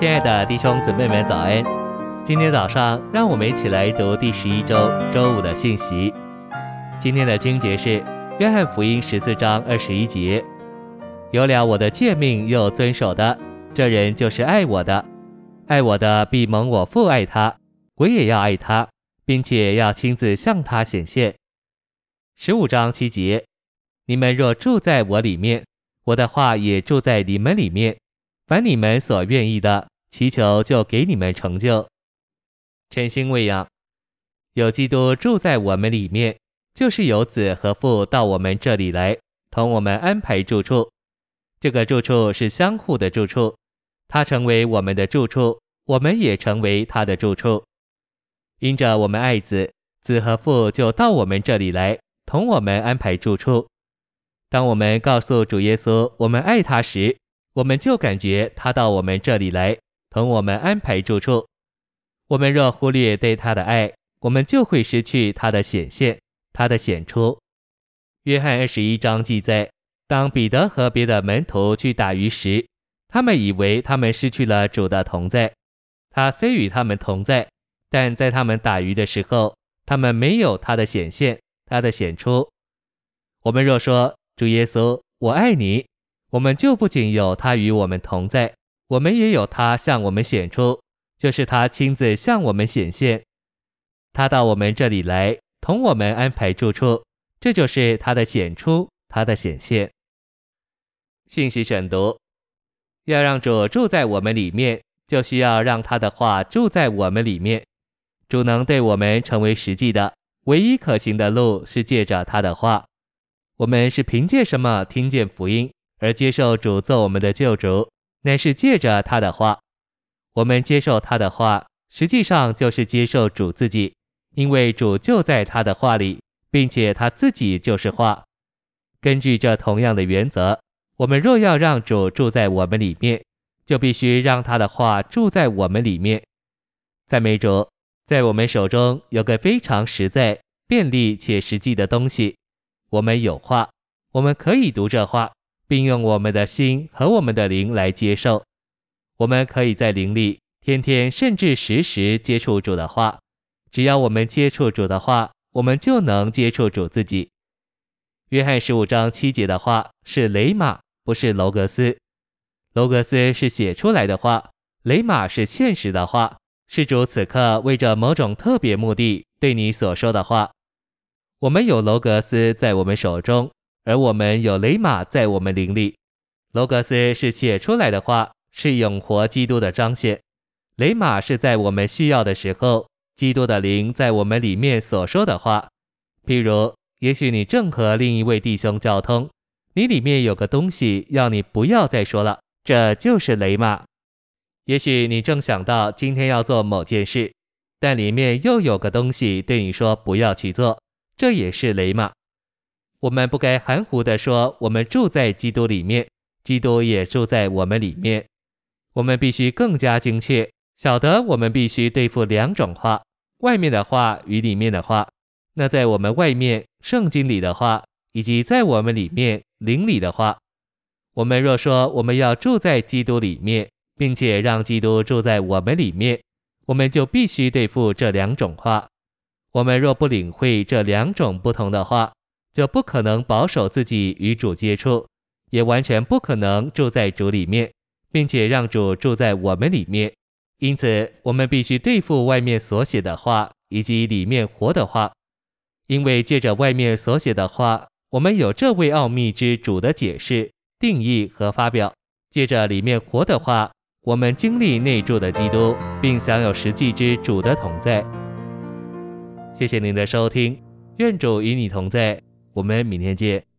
亲爱的弟兄姊妹们，早安！今天早上，让我们一起来读第十一周周五的信息。今天的经节是《约翰福音》十四章二十一节：“有了我的诫命又遵守的，这人就是爱我的。爱我的必蒙我父爱他，我也要爱他，并且要亲自向他显现。”十五章七节：“你们若住在我里面，我的话也住在你们里面。”凡你们所愿意的，祈求就给你们成就。晨星喂养，有基督住在我们里面，就是有子和父到我们这里来，同我们安排住处。这个住处是相互的住处，他成为我们的住处，我们也成为他的住处。因着我们爱子，子和父就到我们这里来，同我们安排住处。当我们告诉主耶稣我们爱他时，我们就感觉他到我们这里来，同我们安排住处。我们若忽略对他的爱，我们就会失去他的显现，他的显出。约翰二十一章记载，当彼得和别的门徒去打鱼时，他们以为他们失去了主的同在。他虽与他们同在，但在他们打鱼的时候，他们没有他的显现，他的显出。我们若说主耶稣，我爱你。我们就不仅有他与我们同在，我们也有他向我们显出，就是他亲自向我们显现。他到我们这里来，同我们安排住处，这就是他的显出，他的显现。信息选读：要让主住在我们里面，就需要让他的话住在我们里面。主能对我们成为实际的，唯一可行的路是借着他的话。我们是凭借什么听见福音？而接受主做我们的救主，乃是借着他的话。我们接受他的话，实际上就是接受主自己，因为主就在他的话里，并且他自己就是话。根据这同样的原则，我们若要让主住在我们里面，就必须让他的话住在我们里面。赞美主，在我们手中有个非常实在、便利且实际的东西，我们有话，我们可以读这话。并用我们的心和我们的灵来接受，我们可以在灵里天天甚至时时接触主的话。只要我们接触主的话，我们就能接触主自己。约翰十五章七节的话是雷玛，不是楼格斯。楼格斯是写出来的话，雷玛是现实的话，是主此刻为着某种特别目的对你所说的话。我们有楼格斯在我们手中。而我们有雷玛在我们灵里，罗格斯是写出来的话，是永活基督的彰显；雷玛是在我们需要的时候，基督的灵在我们里面所说的话。譬如，也许你正和另一位弟兄交通，你里面有个东西要你不要再说了，这就是雷玛。也许你正想到今天要做某件事，但里面又有个东西对你说不要去做，这也是雷玛。我们不该含糊地说，我们住在基督里面，基督也住在我们里面。我们必须更加精确，晓得我们必须对付两种话：外面的话与里面的话。那在我们外面圣经里的话，以及在我们里面灵里的话。我们若说我们要住在基督里面，并且让基督住在我们里面，我们就必须对付这两种话。我们若不领会这两种不同的话，就不可能保守自己与主接触，也完全不可能住在主里面，并且让主住在我们里面。因此，我们必须对付外面所写的话，以及里面活的话。因为借着外面所写的话，我们有这位奥秘之主的解释、定义和发表；借着里面活的话，我们经历内住的基督，并享有实际之主的同在。谢谢您的收听，愿主与你同在。我们明天见。